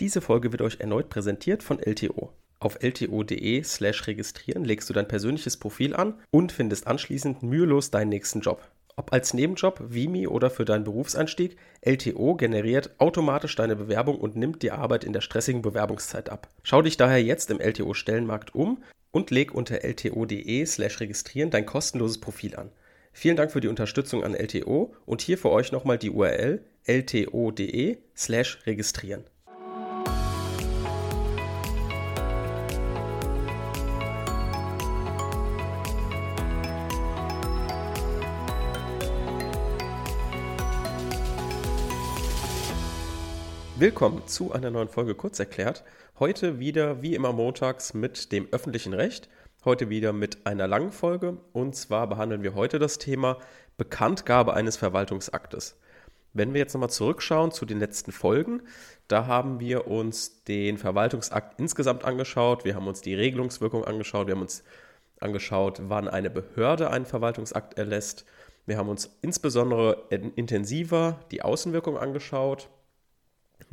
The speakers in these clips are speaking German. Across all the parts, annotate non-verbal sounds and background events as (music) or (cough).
Diese Folge wird euch erneut präsentiert von LTO. Auf lto.de/slash registrieren legst du dein persönliches Profil an und findest anschließend mühelos deinen nächsten Job. Ob als Nebenjob, Vimi oder für deinen Berufseinstieg, LTO generiert automatisch deine Bewerbung und nimmt die Arbeit in der stressigen Bewerbungszeit ab. Schau dich daher jetzt im LTO-Stellenmarkt um und leg unter lto.de/slash registrieren dein kostenloses Profil an. Vielen Dank für die Unterstützung an LTO und hier für euch nochmal die URL lto.de/slash registrieren. Willkommen zu einer neuen Folge Kurzerklärt. Heute wieder wie immer montags mit dem öffentlichen Recht. Heute wieder mit einer langen Folge und zwar behandeln wir heute das Thema Bekanntgabe eines Verwaltungsaktes. Wenn wir jetzt nochmal zurückschauen zu den letzten Folgen, da haben wir uns den Verwaltungsakt insgesamt angeschaut, wir haben uns die Regelungswirkung angeschaut, wir haben uns angeschaut, wann eine Behörde einen Verwaltungsakt erlässt. Wir haben uns insbesondere intensiver die Außenwirkung angeschaut,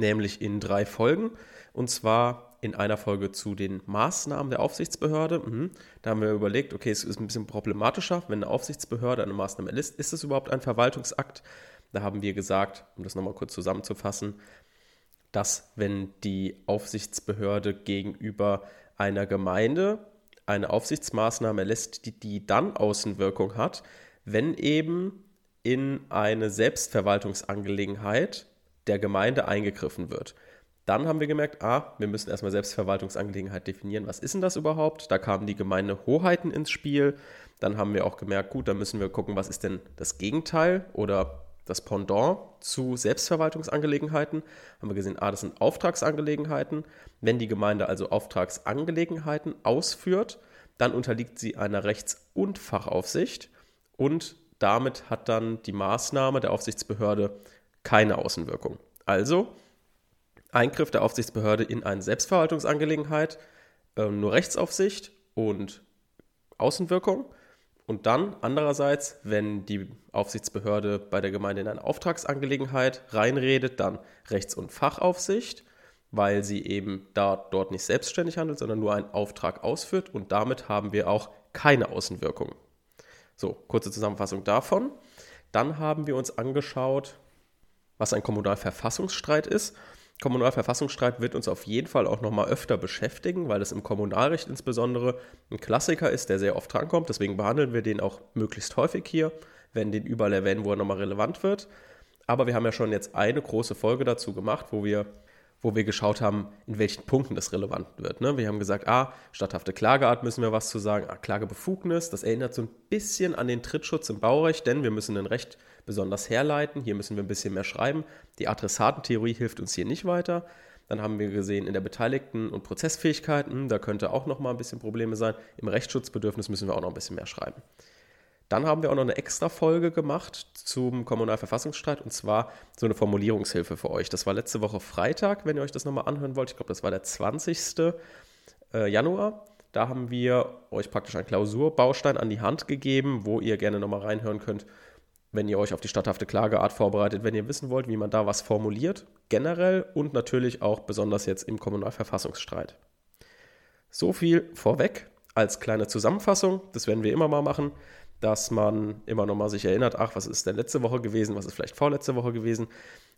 nämlich in drei Folgen. Und zwar in einer Folge zu den Maßnahmen der Aufsichtsbehörde. Mhm. Da haben wir überlegt, okay, es ist ein bisschen problematischer, wenn eine Aufsichtsbehörde eine Maßnahme erlässt, ist es überhaupt ein Verwaltungsakt? Da haben wir gesagt, um das nochmal kurz zusammenzufassen, dass wenn die Aufsichtsbehörde gegenüber einer Gemeinde eine Aufsichtsmaßnahme erlässt, die, die dann Außenwirkung hat, wenn eben in eine Selbstverwaltungsangelegenheit der Gemeinde eingegriffen wird. Dann haben wir gemerkt, ah, wir müssen erstmal Selbstverwaltungsangelegenheit definieren. Was ist denn das überhaupt? Da kamen die Gemeindehoheiten ins Spiel. Dann haben wir auch gemerkt, gut, da müssen wir gucken, was ist denn das Gegenteil oder das Pendant zu Selbstverwaltungsangelegenheiten. Haben wir gesehen, ah, das sind Auftragsangelegenheiten. Wenn die Gemeinde also Auftragsangelegenheiten ausführt, dann unterliegt sie einer Rechts- und Fachaufsicht und damit hat dann die Maßnahme der Aufsichtsbehörde keine Außenwirkung. Also Eingriff der Aufsichtsbehörde in eine Selbstverwaltungsangelegenheit, äh, nur Rechtsaufsicht und Außenwirkung. Und dann andererseits, wenn die Aufsichtsbehörde bei der Gemeinde in eine Auftragsangelegenheit reinredet, dann Rechts- und Fachaufsicht, weil sie eben da dort nicht selbstständig handelt, sondern nur einen Auftrag ausführt. Und damit haben wir auch keine Außenwirkung. So, kurze Zusammenfassung davon. Dann haben wir uns angeschaut, was ein Kommunalverfassungsstreit ist. Kommunalverfassungsstreit wird uns auf jeden Fall auch nochmal öfter beschäftigen, weil es im Kommunalrecht insbesondere ein Klassiker ist, der sehr oft drankommt. Deswegen behandeln wir den auch möglichst häufig hier, werden den überall erwähnen, wo er nochmal relevant wird. Aber wir haben ja schon jetzt eine große Folge dazu gemacht, wo wir, wo wir geschaut haben, in welchen Punkten das relevant wird. Ne? Wir haben gesagt, ah, statthafte Klageart müssen wir was zu sagen, ah, Klagebefugnis, das erinnert so ein bisschen an den Trittschutz im Baurecht, denn wir müssen ein Recht besonders herleiten. Hier müssen wir ein bisschen mehr schreiben. Die Adressatentheorie hilft uns hier nicht weiter. Dann haben wir gesehen in der Beteiligten- und Prozessfähigkeit, da könnte auch noch mal ein bisschen Probleme sein. Im Rechtsschutzbedürfnis müssen wir auch noch ein bisschen mehr schreiben. Dann haben wir auch noch eine extra Folge gemacht zum Kommunalverfassungsstreit und zwar so eine Formulierungshilfe für euch. Das war letzte Woche Freitag, wenn ihr euch das nochmal anhören wollt. Ich glaube, das war der 20. Äh, Januar. Da haben wir euch praktisch einen Klausurbaustein an die Hand gegeben, wo ihr gerne nochmal reinhören könnt, wenn ihr euch auf die statthafte Klageart vorbereitet, wenn ihr wissen wollt, wie man da was formuliert, generell und natürlich auch besonders jetzt im Kommunalverfassungsstreit. So viel vorweg als kleine Zusammenfassung, das werden wir immer mal machen, dass man immer noch mal sich erinnert, ach, was ist denn letzte Woche gewesen, was ist vielleicht vorletzte Woche gewesen.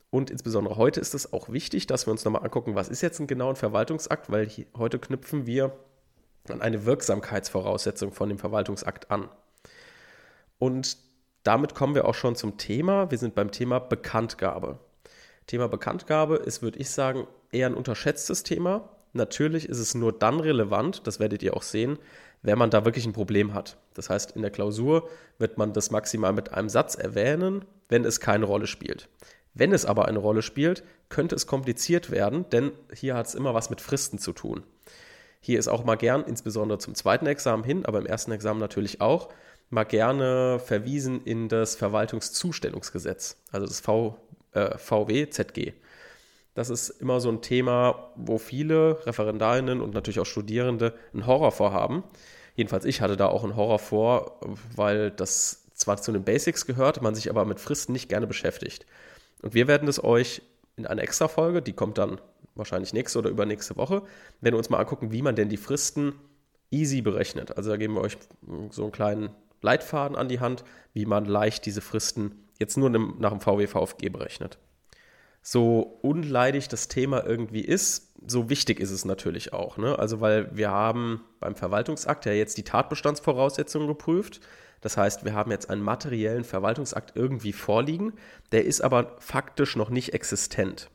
Und insbesondere heute ist es auch wichtig, dass wir uns nochmal angucken, was ist jetzt ein genauer Verwaltungsakt, weil hier, heute knüpfen wir an eine Wirksamkeitsvoraussetzung von dem Verwaltungsakt an. Und damit kommen wir auch schon zum Thema. Wir sind beim Thema Bekanntgabe. Thema Bekanntgabe ist, würde ich sagen, eher ein unterschätztes Thema. Natürlich ist es nur dann relevant, das werdet ihr auch sehen, wenn man da wirklich ein Problem hat. Das heißt, in der Klausur wird man das maximal mit einem Satz erwähnen, wenn es keine Rolle spielt. Wenn es aber eine Rolle spielt, könnte es kompliziert werden, denn hier hat es immer was mit Fristen zu tun. Hier ist auch mal gern, insbesondere zum zweiten Examen hin, aber im ersten Examen natürlich auch, mal gerne verwiesen in das Verwaltungszustellungsgesetz, also das v, äh, VWZG. Das ist immer so ein Thema, wo viele Referendarinnen und natürlich auch Studierende einen Horror vorhaben. Jedenfalls ich hatte da auch einen Horror vor, weil das zwar zu den Basics gehört, man sich aber mit Fristen nicht gerne beschäftigt. Und wir werden es euch in einer extra Folge, die kommt dann wahrscheinlich nächste oder übernächste Woche, werden wir uns mal angucken, wie man denn die Fristen easy berechnet. Also da geben wir euch so einen kleinen Leitfaden an die Hand, wie man leicht diese Fristen jetzt nur nach dem VW-VFG berechnet. So unleidig das Thema irgendwie ist, so wichtig ist es natürlich auch. Ne? Also weil wir haben beim Verwaltungsakt ja jetzt die Tatbestandsvoraussetzungen geprüft. Das heißt, wir haben jetzt einen materiellen Verwaltungsakt irgendwie vorliegen, der ist aber faktisch noch nicht existent.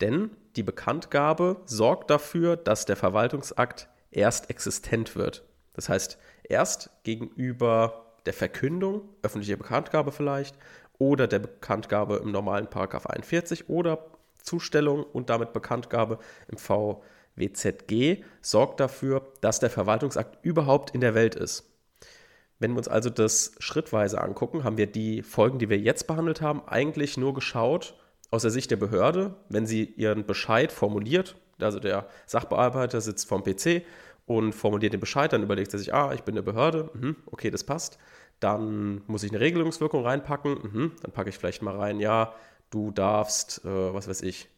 Denn die Bekanntgabe sorgt dafür, dass der Verwaltungsakt erst existent wird. Das heißt, erst gegenüber der Verkündung, öffentliche Bekanntgabe vielleicht, oder der Bekanntgabe im normalen Paragraph 41 oder Zustellung und damit Bekanntgabe im VWZG sorgt dafür, dass der Verwaltungsakt überhaupt in der Welt ist. Wenn wir uns also das schrittweise angucken, haben wir die Folgen, die wir jetzt behandelt haben, eigentlich nur geschaut aus der Sicht der Behörde, wenn sie ihren Bescheid formuliert, also der Sachbearbeiter sitzt vorm PC und formuliert den Bescheid, dann überlegt er sich, ah, ich bin eine Behörde, mhm, okay, das passt. Dann muss ich eine Regelungswirkung reinpacken, mhm, dann packe ich vielleicht mal rein, ja, du darfst, äh, was weiß ich,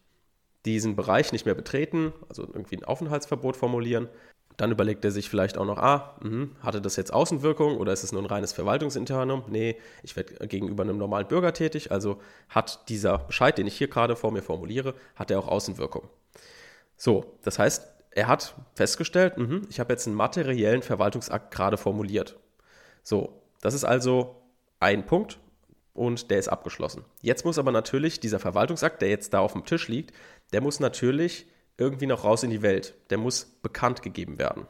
diesen Bereich nicht mehr betreten, also irgendwie ein Aufenthaltsverbot formulieren. Dann überlegt er sich vielleicht auch noch, ah, mh, hatte das jetzt Außenwirkung oder ist es nur ein reines Verwaltungsinternum? Nee, ich werde gegenüber einem normalen Bürger tätig, also hat dieser Bescheid, den ich hier gerade vor mir formuliere, hat er auch Außenwirkung. So, das heißt, er hat festgestellt, mh, ich habe jetzt einen materiellen Verwaltungsakt gerade formuliert. So, das ist also ein Punkt und der ist abgeschlossen. Jetzt muss aber natürlich dieser Verwaltungsakt, der jetzt da auf dem Tisch liegt, der muss natürlich irgendwie noch raus in die Welt. Der muss bekannt gegeben werden.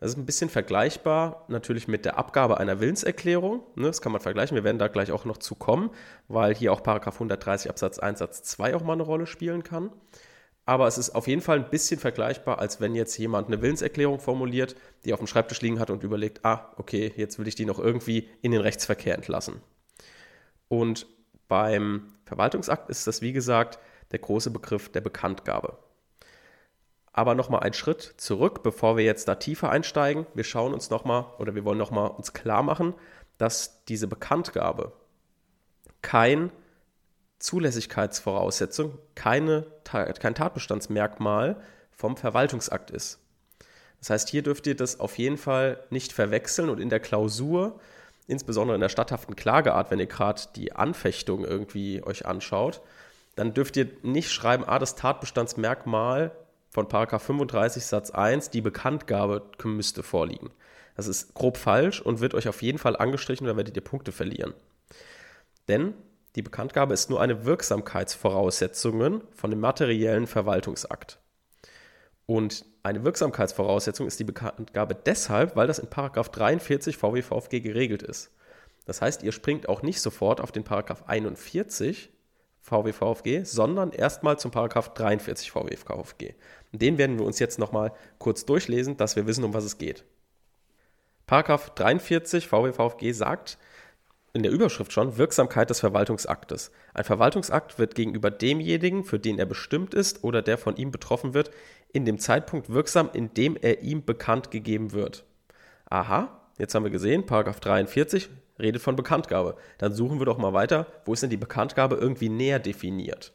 Das ist ein bisschen vergleichbar natürlich mit der Abgabe einer Willenserklärung. Ne, das kann man vergleichen. Wir werden da gleich auch noch zu kommen, weil hier auch Paragraph 130 Absatz 1 Satz 2 auch mal eine Rolle spielen kann. Aber es ist auf jeden Fall ein bisschen vergleichbar, als wenn jetzt jemand eine Willenserklärung formuliert, die auf dem Schreibtisch liegen hat und überlegt, ah, okay, jetzt will ich die noch irgendwie in den Rechtsverkehr entlassen. Und beim Verwaltungsakt ist das, wie gesagt, der große Begriff der Bekanntgabe. Aber nochmal einen Schritt zurück, bevor wir jetzt da tiefer einsteigen. Wir schauen uns nochmal oder wir wollen nochmal uns klar machen, dass diese Bekanntgabe kein Zulässigkeitsvoraussetzung, keine, kein Tatbestandsmerkmal vom Verwaltungsakt ist. Das heißt, hier dürft ihr das auf jeden Fall nicht verwechseln und in der Klausur, insbesondere in der statthaften Klageart, wenn ihr gerade die Anfechtung irgendwie euch anschaut, dann dürft ihr nicht schreiben, ah, das Tatbestandsmerkmal von 35 Satz 1, die Bekanntgabe müsste vorliegen. Das ist grob falsch und wird euch auf jeden Fall angestrichen oder werdet ihr Punkte verlieren. Denn die Bekanntgabe ist nur eine Wirksamkeitsvoraussetzung von dem materiellen Verwaltungsakt. Und eine Wirksamkeitsvoraussetzung ist die Bekanntgabe deshalb, weil das in 43 VWVFG geregelt ist. Das heißt, ihr springt auch nicht sofort auf den Paragraph 41 VWVFG, sondern erstmal zum Paragraph 43 VWVFG. Den werden wir uns jetzt nochmal kurz durchlesen, dass wir wissen, um was es geht. Paragraph 43 VWVFG sagt in der Überschrift schon Wirksamkeit des Verwaltungsaktes. Ein Verwaltungsakt wird gegenüber demjenigen, für den er bestimmt ist oder der von ihm betroffen wird, in dem Zeitpunkt wirksam, in dem er ihm bekannt gegeben wird. Aha, jetzt haben wir gesehen, Paragraph 43 redet von Bekanntgabe. Dann suchen wir doch mal weiter, wo ist denn die Bekanntgabe irgendwie näher definiert?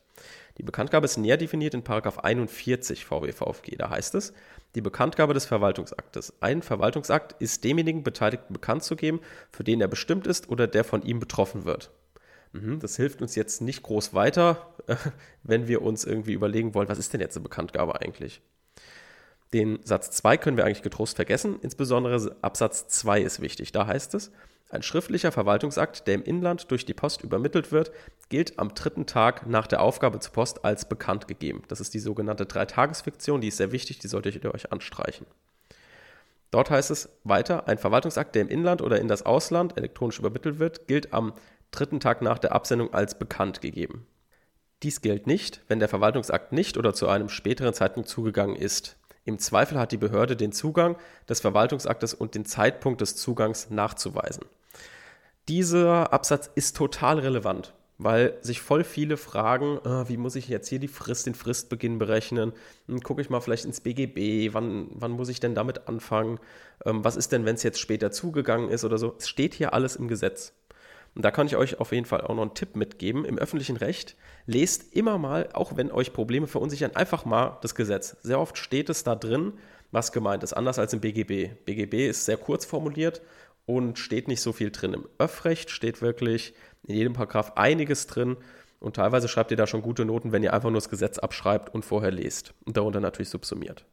Die Bekanntgabe ist näher definiert in 41 VWVFG. Da heißt es, die Bekanntgabe des Verwaltungsaktes. Ein Verwaltungsakt ist demjenigen Beteiligten bekannt zu geben, für den er bestimmt ist oder der von ihm betroffen wird. Mhm, das hilft uns jetzt nicht groß weiter, (laughs) wenn wir uns irgendwie überlegen wollen, was ist denn jetzt eine Bekanntgabe eigentlich? Den Satz 2 können wir eigentlich getrost vergessen, insbesondere Absatz 2 ist wichtig. Da heißt es, ein schriftlicher Verwaltungsakt, der im Inland durch die Post übermittelt wird, gilt am dritten Tag nach der Aufgabe zur Post als bekannt gegeben. Das ist die sogenannte Dreitagesfiktion, die ist sehr wichtig, die solltet ihr euch anstreichen. Dort heißt es weiter, ein Verwaltungsakt, der im Inland oder in das Ausland elektronisch übermittelt wird, gilt am dritten Tag nach der Absendung als bekannt gegeben. Dies gilt nicht, wenn der Verwaltungsakt nicht oder zu einem späteren Zeitpunkt zugegangen ist. Im Zweifel hat die Behörde den Zugang des Verwaltungsaktes und den Zeitpunkt des Zugangs nachzuweisen. Dieser Absatz ist total relevant, weil sich voll viele fragen, äh, wie muss ich jetzt hier die Frist, den Fristbeginn berechnen? Hm, Gucke ich mal vielleicht ins BGB, wann, wann muss ich denn damit anfangen? Ähm, was ist denn, wenn es jetzt später zugegangen ist oder so? Es steht hier alles im Gesetz. Und da kann ich euch auf jeden Fall auch noch einen Tipp mitgeben. Im öffentlichen Recht lest immer mal, auch wenn euch Probleme verunsichern, einfach mal das Gesetz. Sehr oft steht es da drin, was gemeint ist, anders als im BGB. BGB ist sehr kurz formuliert und steht nicht so viel drin. Im Öffrecht steht wirklich in jedem Paragraph einiges drin und teilweise schreibt ihr da schon gute Noten, wenn ihr einfach nur das Gesetz abschreibt und vorher lest und darunter natürlich subsumiert.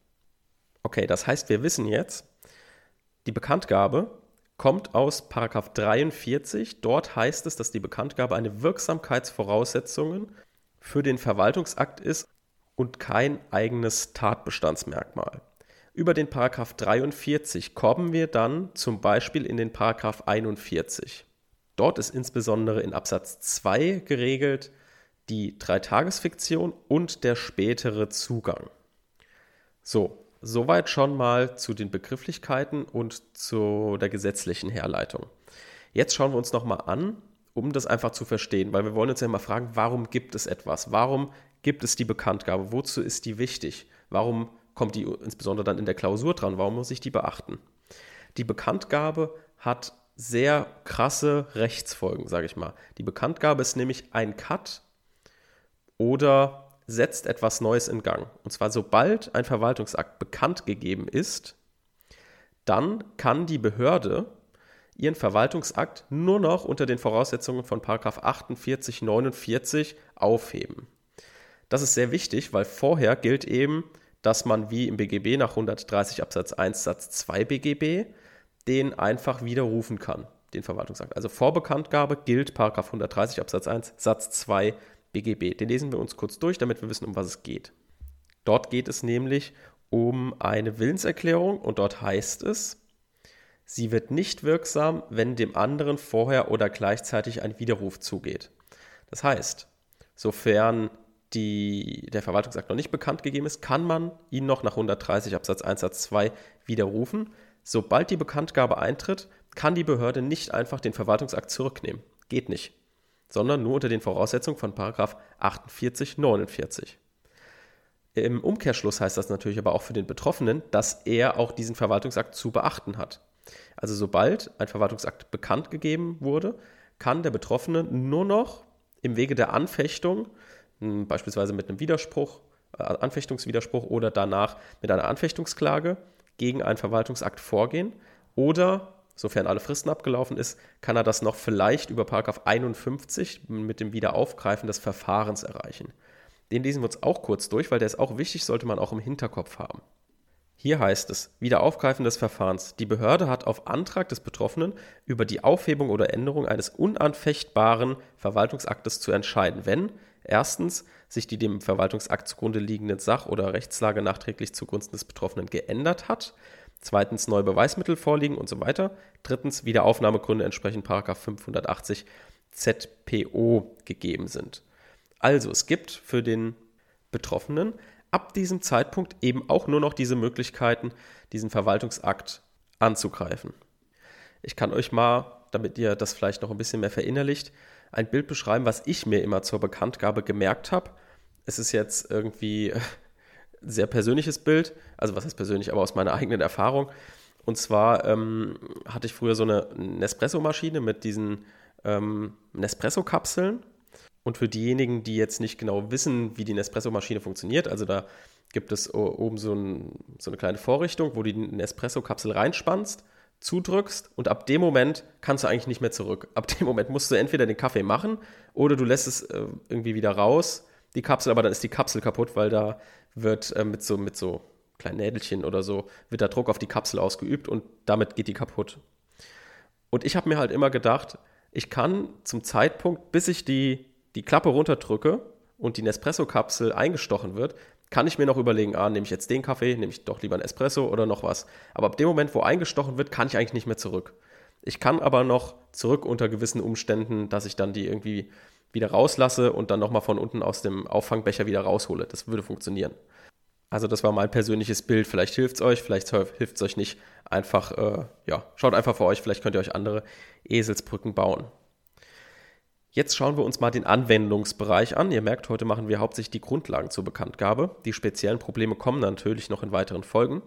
Okay, das heißt, wir wissen jetzt, die Bekanntgabe kommt aus Paragraph 43. Dort heißt es, dass die Bekanntgabe eine Wirksamkeitsvoraussetzung für den Verwaltungsakt ist und kein eigenes Tatbestandsmerkmal. Über den Paragraph 43 kommen wir dann zum Beispiel in den Paragraph 41. Dort ist insbesondere in Absatz 2 geregelt die Dreitagesfiktion und der spätere Zugang. So, soweit schon mal zu den Begrifflichkeiten und zu der gesetzlichen Herleitung. Jetzt schauen wir uns nochmal an, um das einfach zu verstehen, weil wir wollen uns ja immer fragen, warum gibt es etwas? Warum gibt es die Bekanntgabe? Wozu ist die wichtig? Warum kommt die insbesondere dann in der Klausur dran. Warum muss ich die beachten? Die Bekanntgabe hat sehr krasse Rechtsfolgen, sage ich mal. Die Bekanntgabe ist nämlich ein Cut oder setzt etwas Neues in Gang. Und zwar sobald ein Verwaltungsakt bekannt gegeben ist, dann kann die Behörde ihren Verwaltungsakt nur noch unter den Voraussetzungen von 48, 49 aufheben. Das ist sehr wichtig, weil vorher gilt eben dass man wie im BGB nach 130 Absatz 1 Satz 2 BGB den einfach widerrufen kann, den Verwaltungsakt. Also vor Bekanntgabe gilt 130 Absatz 1 Satz 2 BGB. Den lesen wir uns kurz durch, damit wir wissen, um was es geht. Dort geht es nämlich um eine Willenserklärung und dort heißt es, sie wird nicht wirksam, wenn dem anderen vorher oder gleichzeitig ein Widerruf zugeht. Das heißt, sofern die, der Verwaltungsakt noch nicht bekannt gegeben ist, kann man ihn noch nach 130 Absatz 1 Satz 2 widerrufen. Sobald die Bekanntgabe eintritt, kann die Behörde nicht einfach den Verwaltungsakt zurücknehmen. Geht nicht. Sondern nur unter den Voraussetzungen von 48, 49. Im Umkehrschluss heißt das natürlich aber auch für den Betroffenen, dass er auch diesen Verwaltungsakt zu beachten hat. Also sobald ein Verwaltungsakt bekannt gegeben wurde, kann der Betroffene nur noch im Wege der Anfechtung beispielsweise mit einem Widerspruch, äh, Anfechtungswiderspruch oder danach mit einer Anfechtungsklage gegen einen Verwaltungsakt vorgehen oder sofern alle Fristen abgelaufen ist, kann er das noch vielleicht über 51 mit dem Wiederaufgreifen des Verfahrens erreichen. Den lesen wir uns auch kurz durch, weil der ist auch wichtig, sollte man auch im Hinterkopf haben. Hier heißt es, Wiederaufgreifen des Verfahrens. Die Behörde hat auf Antrag des Betroffenen über die Aufhebung oder Änderung eines unanfechtbaren Verwaltungsaktes zu entscheiden, wenn Erstens, sich die dem Verwaltungsakt zugrunde liegende Sach- oder Rechtslage nachträglich zugunsten des Betroffenen geändert hat. Zweitens, neue Beweismittel vorliegen und so weiter. Drittens, Wiederaufnahmegründe entsprechend 580 ZPO gegeben sind. Also, es gibt für den Betroffenen ab diesem Zeitpunkt eben auch nur noch diese Möglichkeiten, diesen Verwaltungsakt anzugreifen. Ich kann euch mal, damit ihr das vielleicht noch ein bisschen mehr verinnerlicht, ein Bild beschreiben, was ich mir immer zur Bekanntgabe gemerkt habe. Es ist jetzt irgendwie ein (laughs) sehr persönliches Bild, also was heißt persönlich, aber aus meiner eigenen Erfahrung. Und zwar ähm, hatte ich früher so eine Nespresso-Maschine mit diesen ähm, Nespresso-Kapseln. Und für diejenigen, die jetzt nicht genau wissen, wie die Nespresso-Maschine funktioniert, also da gibt es oben so, ein, so eine kleine Vorrichtung, wo du die Nespresso-Kapsel reinspannst zudrückst und ab dem Moment kannst du eigentlich nicht mehr zurück. Ab dem Moment musst du entweder den Kaffee machen oder du lässt es äh, irgendwie wieder raus, die Kapsel, aber dann ist die Kapsel kaputt, weil da wird äh, mit so mit so kleinen Nädelchen oder so wird der Druck auf die Kapsel ausgeübt und damit geht die kaputt. Und ich habe mir halt immer gedacht, ich kann zum Zeitpunkt, bis ich die die Klappe runterdrücke und die Nespresso-Kapsel eingestochen wird, kann ich mir noch überlegen, ah, nehme ich jetzt den Kaffee, nehme ich doch lieber einen Espresso oder noch was. Aber ab dem Moment, wo eingestochen wird, kann ich eigentlich nicht mehr zurück. Ich kann aber noch zurück unter gewissen Umständen, dass ich dann die irgendwie wieder rauslasse und dann nochmal von unten aus dem Auffangbecher wieder raushole. Das würde funktionieren. Also das war mein persönliches Bild. Vielleicht hilft es euch, vielleicht hilft es euch nicht. Einfach, äh, ja, schaut einfach vor euch. Vielleicht könnt ihr euch andere Eselsbrücken bauen. Jetzt schauen wir uns mal den Anwendungsbereich an. Ihr merkt, heute machen wir hauptsächlich die Grundlagen zur Bekanntgabe. Die speziellen Probleme kommen natürlich noch in weiteren Folgen.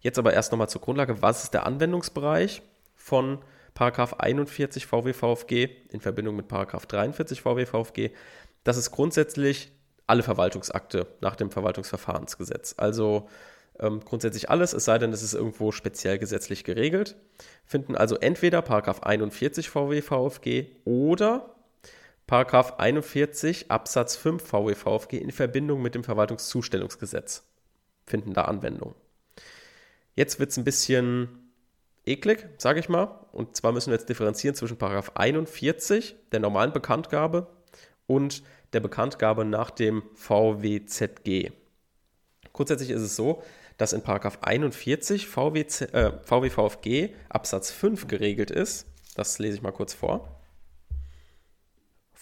Jetzt aber erst nochmal zur Grundlage. Was ist der Anwendungsbereich von Paragraph 41 VWVFG in Verbindung mit Paragraph 43 VWVFG. Das ist grundsätzlich alle Verwaltungsakte nach dem Verwaltungsverfahrensgesetz. Also ähm, grundsätzlich alles, es sei denn, es ist irgendwo speziell gesetzlich geregelt. Finden also entweder Paragraph 41 VWVFG oder Paragraph 41 Absatz 5 VWVFG in Verbindung mit dem Verwaltungszustellungsgesetz. Finden da Anwendung. Jetzt wird es ein bisschen eklig, sage ich mal. Und zwar müssen wir jetzt differenzieren zwischen Paragraph 41 der normalen Bekanntgabe und der Bekanntgabe nach dem VWZG. Grundsätzlich ist es so, dass in Paragraph 41 VWZ, äh, VWVFG Absatz 5 geregelt ist. Das lese ich mal kurz vor.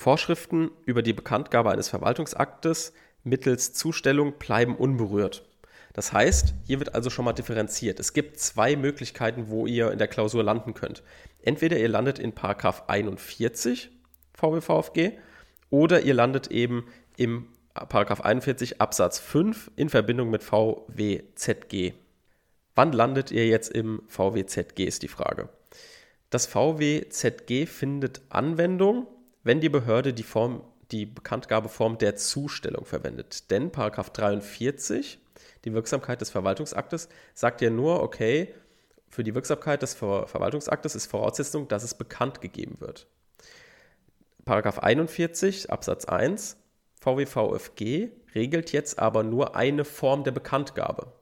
Vorschriften über die Bekanntgabe eines Verwaltungsaktes mittels Zustellung bleiben unberührt. Das heißt, hier wird also schon mal differenziert. Es gibt zwei Möglichkeiten, wo ihr in der Klausur landen könnt. Entweder ihr landet in Paragraph 41 VWVFG oder ihr landet eben im Paragraph 41 Absatz 5 in Verbindung mit VWZG. Wann landet ihr jetzt im VWZG ist die Frage. Das VWZG findet Anwendung, wenn die Behörde die Form die Bekanntgabeform der Zustellung verwendet. Denn Paragraph 43 die Wirksamkeit des Verwaltungsaktes sagt ja nur, okay, für die Wirksamkeit des Ver Verwaltungsaktes ist Voraussetzung, dass es bekannt gegeben wird. Paragraph 41 Absatz 1 VWVFG regelt jetzt aber nur eine Form der Bekanntgabe.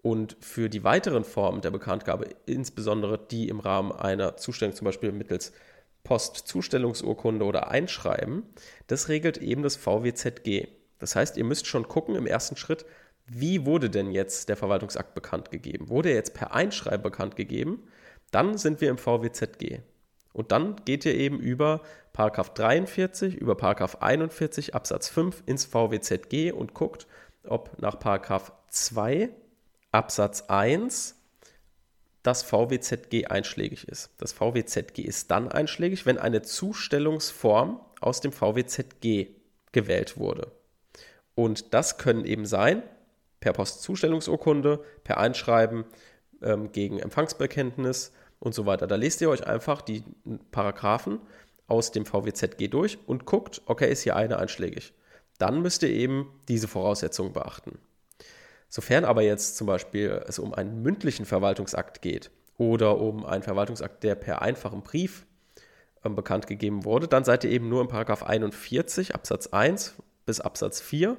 Und für die weiteren Formen der Bekanntgabe, insbesondere die im Rahmen einer Zustellung, zum Beispiel mittels Postzustellungsurkunde oder Einschreiben, das regelt eben das VWZG. Das heißt, ihr müsst schon gucken im ersten Schritt, wie wurde denn jetzt der Verwaltungsakt bekannt gegeben? Wurde er jetzt per Einschreiben bekannt gegeben? Dann sind wir im VWZG. Und dann geht ihr eben über Paragraph 43, über Paragraph 41 Absatz 5 ins VWZG und guckt, ob nach Paragraph 2 Absatz 1 das VWZG einschlägig ist. Das VWZG ist dann einschlägig, wenn eine Zustellungsform aus dem VWZG gewählt wurde. Und das können eben sein per Postzustellungsurkunde, per Einschreiben ähm, gegen Empfangsbekenntnis und so weiter. Da lest ihr euch einfach die Paragraphen aus dem VWZG durch und guckt, okay, ist hier eine einschlägig. Dann müsst ihr eben diese Voraussetzungen beachten. Sofern aber jetzt zum Beispiel es um einen mündlichen Verwaltungsakt geht oder um einen Verwaltungsakt, der per einfachem Brief ähm, bekannt gegeben wurde, dann seid ihr eben nur im Paragraph 41 Absatz 1 bis Absatz 4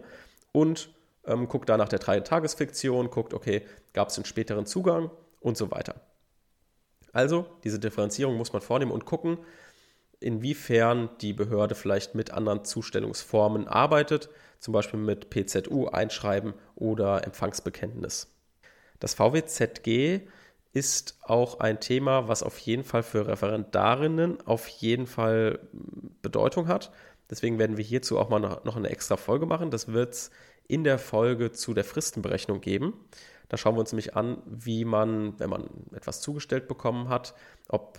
und ähm, guckt da nach der Drei-Tagesfiktion, guckt, okay, gab es einen späteren Zugang und so weiter. Also, diese Differenzierung muss man vornehmen und gucken, inwiefern die Behörde vielleicht mit anderen Zustellungsformen arbeitet, zum Beispiel mit PZU, Einschreiben oder Empfangsbekenntnis. Das VWZG ist auch ein Thema, was auf jeden Fall für Referendarinnen auf jeden Fall Bedeutung hat. Deswegen werden wir hierzu auch mal noch eine extra Folge machen. Das wird es in der Folge zu der Fristenberechnung geben. Da schauen wir uns nämlich an, wie man, wenn man etwas zugestellt bekommen hat, ob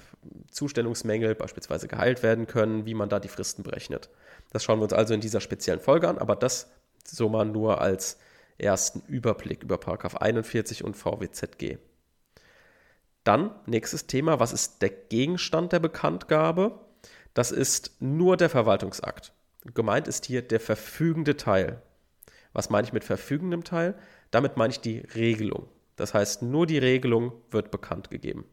Zustellungsmängel beispielsweise geheilt werden können, wie man da die Fristen berechnet. Das schauen wir uns also in dieser speziellen Folge an, aber das so mal nur als ersten Überblick über 41 und VWZG. Dann nächstes Thema, was ist der Gegenstand der Bekanntgabe? Das ist nur der Verwaltungsakt. Gemeint ist hier der verfügende Teil. Was meine ich mit verfügendem Teil? Damit meine ich die Regelung. Das heißt, nur die Regelung wird bekannt gegeben.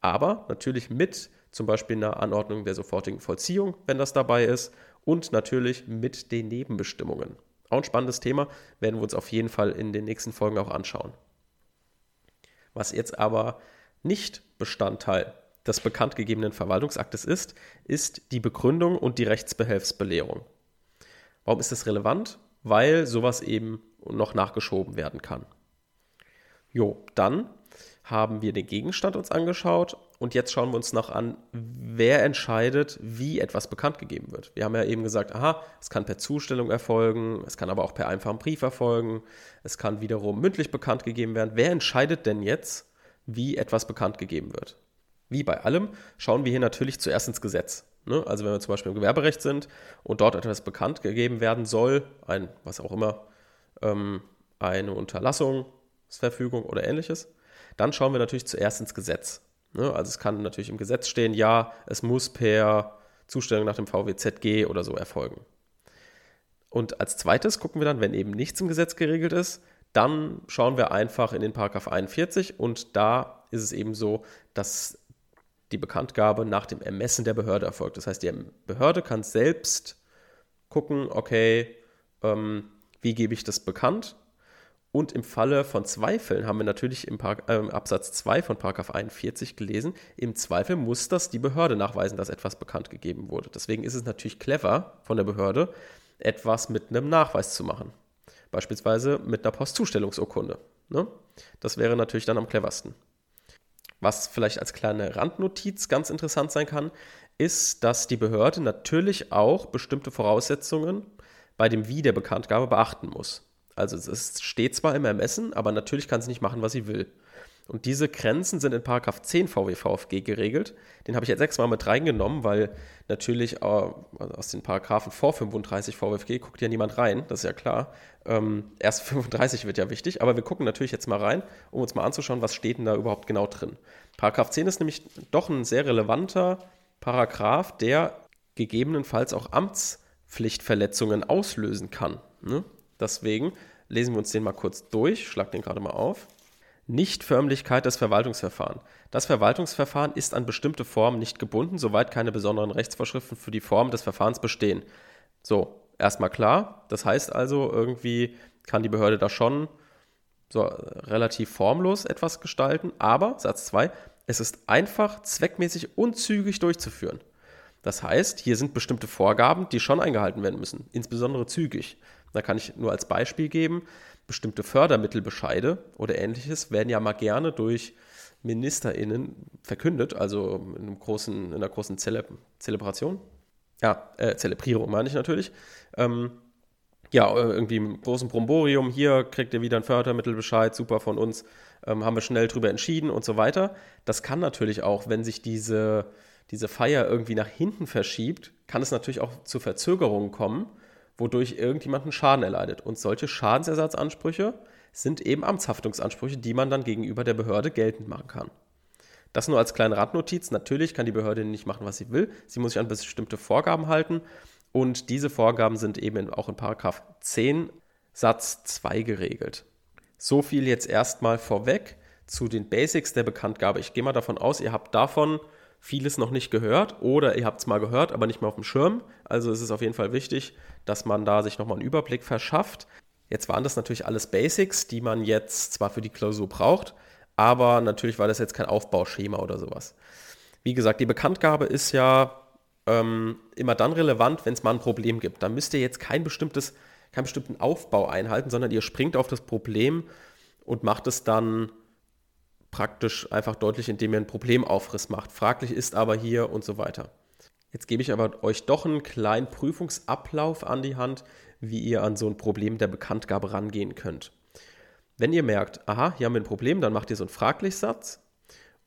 Aber natürlich mit zum Beispiel einer Anordnung der sofortigen Vollziehung, wenn das dabei ist, und natürlich mit den Nebenbestimmungen. Auch ein spannendes Thema, werden wir uns auf jeden Fall in den nächsten Folgen auch anschauen. Was jetzt aber nicht Bestandteil des bekanntgegebenen Verwaltungsaktes ist, ist die Begründung und die Rechtsbehelfsbelehrung. Warum ist das relevant? weil sowas eben noch nachgeschoben werden kann. Jo, dann haben wir den Gegenstand uns angeschaut und jetzt schauen wir uns noch an, wer entscheidet, wie etwas bekannt gegeben wird. Wir haben ja eben gesagt, aha, es kann per Zustellung erfolgen, es kann aber auch per einfachen Brief erfolgen, es kann wiederum mündlich bekannt gegeben werden. Wer entscheidet denn jetzt, wie etwas bekannt gegeben wird? Wie bei allem schauen wir hier natürlich zuerst ins Gesetz. Ne? Also wenn wir zum Beispiel im Gewerberecht sind und dort etwas bekannt gegeben werden soll, ein, was auch immer, ähm, eine Unterlassungsverfügung oder ähnliches, dann schauen wir natürlich zuerst ins Gesetz. Ne? Also es kann natürlich im Gesetz stehen, ja, es muss per Zustellung nach dem VWZG oder so erfolgen. Und als zweites gucken wir dann, wenn eben nichts im Gesetz geregelt ist, dann schauen wir einfach in den Paragraph 41 und da ist es eben so, dass die Bekanntgabe nach dem Ermessen der Behörde erfolgt. Das heißt, die Behörde kann selbst gucken, okay, ähm, wie gebe ich das bekannt? Und im Falle von Zweifeln haben wir natürlich im Park, äh, Absatz 2 von Paragraph 41 gelesen, im Zweifel muss das die Behörde nachweisen, dass etwas bekannt gegeben wurde. Deswegen ist es natürlich clever von der Behörde, etwas mit einem Nachweis zu machen. Beispielsweise mit einer Postzustellungsurkunde. Ne? Das wäre natürlich dann am cleversten. Was vielleicht als kleine Randnotiz ganz interessant sein kann, ist, dass die Behörde natürlich auch bestimmte Voraussetzungen bei dem Wie der Bekanntgabe beachten muss. Also es steht zwar im Ermessen, aber natürlich kann sie nicht machen, was sie will. Und diese Grenzen sind in Paragraph 10 VWVFG geregelt. Den habe ich jetzt sechsmal mit reingenommen, weil natürlich äh, aus den Paragraphen vor 35 VWFG guckt ja niemand rein, das ist ja klar. Ähm, erst 35 wird ja wichtig, aber wir gucken natürlich jetzt mal rein, um uns mal anzuschauen, was steht denn da überhaupt genau drin. Paragraph 10 ist nämlich doch ein sehr relevanter Paragraph, der gegebenenfalls auch Amtspflichtverletzungen auslösen kann. Ne? Deswegen lesen wir uns den mal kurz durch, schlag den gerade mal auf. Nichtförmlichkeit des Verwaltungsverfahrens. Das Verwaltungsverfahren ist an bestimmte Formen nicht gebunden, soweit keine besonderen Rechtsvorschriften für die Form des Verfahrens bestehen. So, erstmal klar. Das heißt also, irgendwie kann die Behörde da schon so relativ formlos etwas gestalten, aber, Satz 2, es ist einfach, zweckmäßig und zügig durchzuführen. Das heißt, hier sind bestimmte Vorgaben, die schon eingehalten werden müssen, insbesondere zügig. Da kann ich nur als Beispiel geben, bestimmte Fördermittelbescheide oder ähnliches werden ja mal gerne durch MinisterInnen verkündet, also in, einem großen, in einer großen Zele Zelebration. Ja, äh, Zelebrierung meine ich natürlich. Ähm, ja, irgendwie im großen Bromborium, hier kriegt ihr wieder ein Fördermittelbescheid, super von uns, ähm, haben wir schnell drüber entschieden und so weiter. Das kann natürlich auch, wenn sich diese, diese Feier irgendwie nach hinten verschiebt, kann es natürlich auch zu Verzögerungen kommen wodurch irgendjemand einen Schaden erleidet. Und solche Schadensersatzansprüche sind eben Amtshaftungsansprüche, die man dann gegenüber der Behörde geltend machen kann. Das nur als kleine Radnotiz. Natürlich kann die Behörde nicht machen, was sie will. Sie muss sich an bestimmte Vorgaben halten. Und diese Vorgaben sind eben auch in Paragraph 10 Satz 2 geregelt. So viel jetzt erstmal vorweg zu den Basics der Bekanntgabe. Ich gehe mal davon aus, ihr habt davon vieles noch nicht gehört oder ihr habt es mal gehört, aber nicht mehr auf dem Schirm. Also ist es auf jeden Fall wichtig, dass man da sich nochmal einen Überblick verschafft. Jetzt waren das natürlich alles Basics, die man jetzt zwar für die Klausur braucht, aber natürlich war das jetzt kein Aufbauschema oder sowas. Wie gesagt, die Bekanntgabe ist ja ähm, immer dann relevant, wenn es mal ein Problem gibt. Da müsst ihr jetzt kein bestimmtes, keinen bestimmten Aufbau einhalten, sondern ihr springt auf das Problem und macht es dann praktisch einfach deutlich, indem ihr einen Problemaufriss macht. Fraglich ist aber hier und so weiter. Jetzt gebe ich aber euch doch einen kleinen Prüfungsablauf an die Hand, wie ihr an so ein Problem der Bekanntgabe rangehen könnt. Wenn ihr merkt, aha, hier haben wir ein Problem, dann macht ihr so einen Fraglichsatz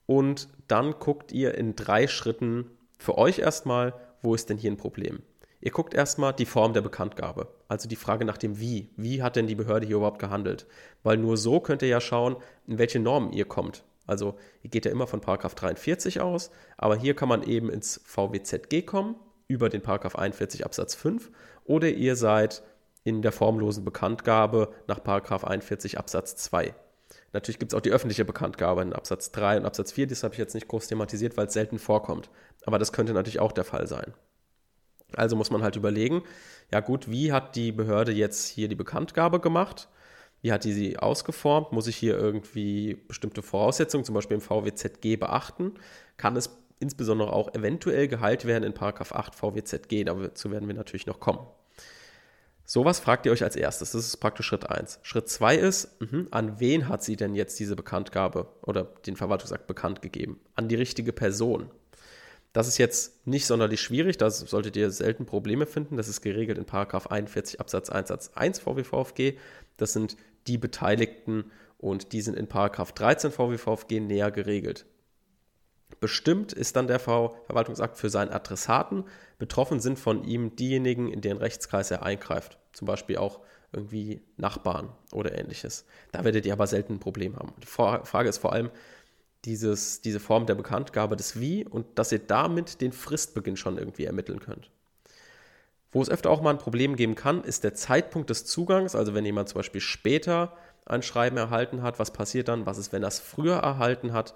und dann guckt ihr in drei Schritten für euch erstmal, wo ist denn hier ein Problem. Ihr guckt erstmal die Form der Bekanntgabe, also die Frage nach dem Wie. Wie hat denn die Behörde hier überhaupt gehandelt? Weil nur so könnt ihr ja schauen, in welche Normen ihr kommt. Also ihr geht ja immer von Paragraph 43 aus, aber hier kann man eben ins VWZG kommen über den Paragraph 41 Absatz 5 oder ihr seid in der formlosen Bekanntgabe nach Paragraph 41 Absatz 2. Natürlich gibt es auch die öffentliche Bekanntgabe in Absatz 3 und Absatz 4, das habe ich jetzt nicht groß thematisiert, weil es selten vorkommt. Aber das könnte natürlich auch der Fall sein. Also muss man halt überlegen, ja gut, wie hat die Behörde jetzt hier die Bekanntgabe gemacht? Wie hat die sie ausgeformt? Muss ich hier irgendwie bestimmte Voraussetzungen, zum Beispiel im VWZG, beachten? Kann es insbesondere auch eventuell geheilt werden in 8 VWZG? Dazu werden wir natürlich noch kommen. Sowas fragt ihr euch als erstes. Das ist praktisch Schritt 1. Schritt 2 ist, mh, an wen hat sie denn jetzt diese Bekanntgabe oder den Verwaltungsakt bekannt gegeben? An die richtige Person. Das ist jetzt nicht sonderlich schwierig, da solltet ihr selten Probleme finden. Das ist geregelt in 41 Absatz 1 Satz 1 VWVFG. Das sind die Beteiligten und die sind in 13 VWVFG näher geregelt. Bestimmt ist dann der Verwaltungsakt für seinen Adressaten. Betroffen sind von ihm diejenigen, in deren Rechtskreis er eingreift. Zum Beispiel auch irgendwie Nachbarn oder ähnliches. Da werdet ihr aber selten ein Problem haben. Die Frage ist vor allem, dieses, diese Form der Bekanntgabe des Wie und dass ihr damit den Fristbeginn schon irgendwie ermitteln könnt. Wo es öfter auch mal ein Problem geben kann, ist der Zeitpunkt des Zugangs. Also wenn jemand zum Beispiel später ein Schreiben erhalten hat, was passiert dann? Was ist, wenn er es früher erhalten hat?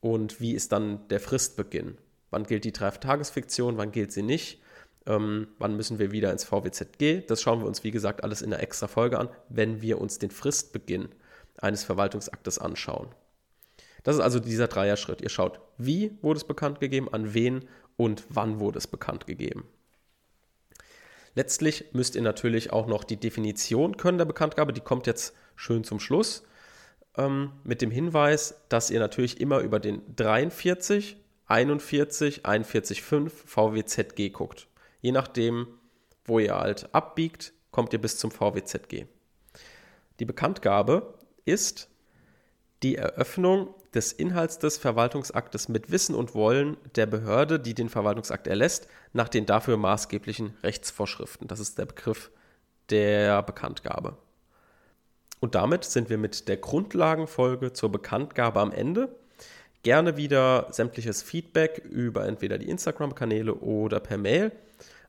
Und wie ist dann der Fristbeginn? Wann gilt die Drei-Tagesfiktion? Wann gilt sie nicht? Ähm, wann müssen wir wieder ins VWZG? Das schauen wir uns, wie gesagt, alles in einer extra Folge an, wenn wir uns den Fristbeginn eines Verwaltungsaktes anschauen. Das ist also dieser Dreier-Schritt. Ihr schaut, wie wurde es bekannt gegeben, an wen und wann wurde es bekannt gegeben. Letztlich müsst ihr natürlich auch noch die Definition können der Bekanntgabe, die kommt jetzt schön zum Schluss, ähm, mit dem Hinweis, dass ihr natürlich immer über den 43, 41, 41,5 VWZG guckt. Je nachdem, wo ihr halt abbiegt, kommt ihr bis zum VWZG. Die Bekanntgabe ist die Eröffnung des Inhalts des Verwaltungsaktes mit Wissen und Wollen der Behörde, die den Verwaltungsakt erlässt, nach den dafür maßgeblichen Rechtsvorschriften. Das ist der Begriff der Bekanntgabe. Und damit sind wir mit der Grundlagenfolge zur Bekanntgabe am Ende. Gerne wieder sämtliches Feedback über entweder die Instagram-Kanäle oder per Mail.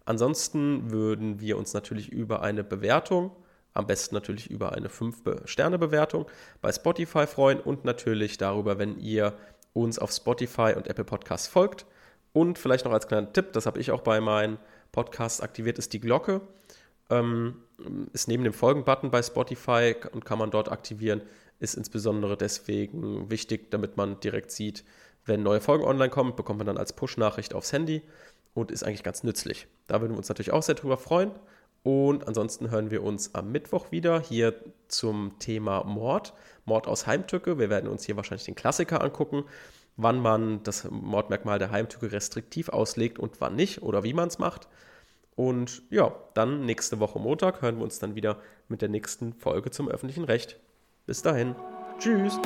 Ansonsten würden wir uns natürlich über eine Bewertung am besten natürlich über eine 5-Sterne-Bewertung bei Spotify freuen und natürlich darüber, wenn ihr uns auf Spotify und Apple Podcasts folgt. Und vielleicht noch als kleiner Tipp, das habe ich auch bei meinen Podcasts aktiviert, ist die Glocke. Ähm, ist neben dem Folgen-Button bei Spotify und kann man dort aktivieren. Ist insbesondere deswegen wichtig, damit man direkt sieht, wenn neue Folgen online kommen, bekommt man dann als Push-Nachricht aufs Handy und ist eigentlich ganz nützlich. Da würden wir uns natürlich auch sehr drüber freuen. Und ansonsten hören wir uns am Mittwoch wieder hier zum Thema Mord. Mord aus Heimtücke. Wir werden uns hier wahrscheinlich den Klassiker angucken, wann man das Mordmerkmal der Heimtücke restriktiv auslegt und wann nicht oder wie man es macht. Und ja, dann nächste Woche Montag hören wir uns dann wieder mit der nächsten Folge zum öffentlichen Recht. Bis dahin. Tschüss.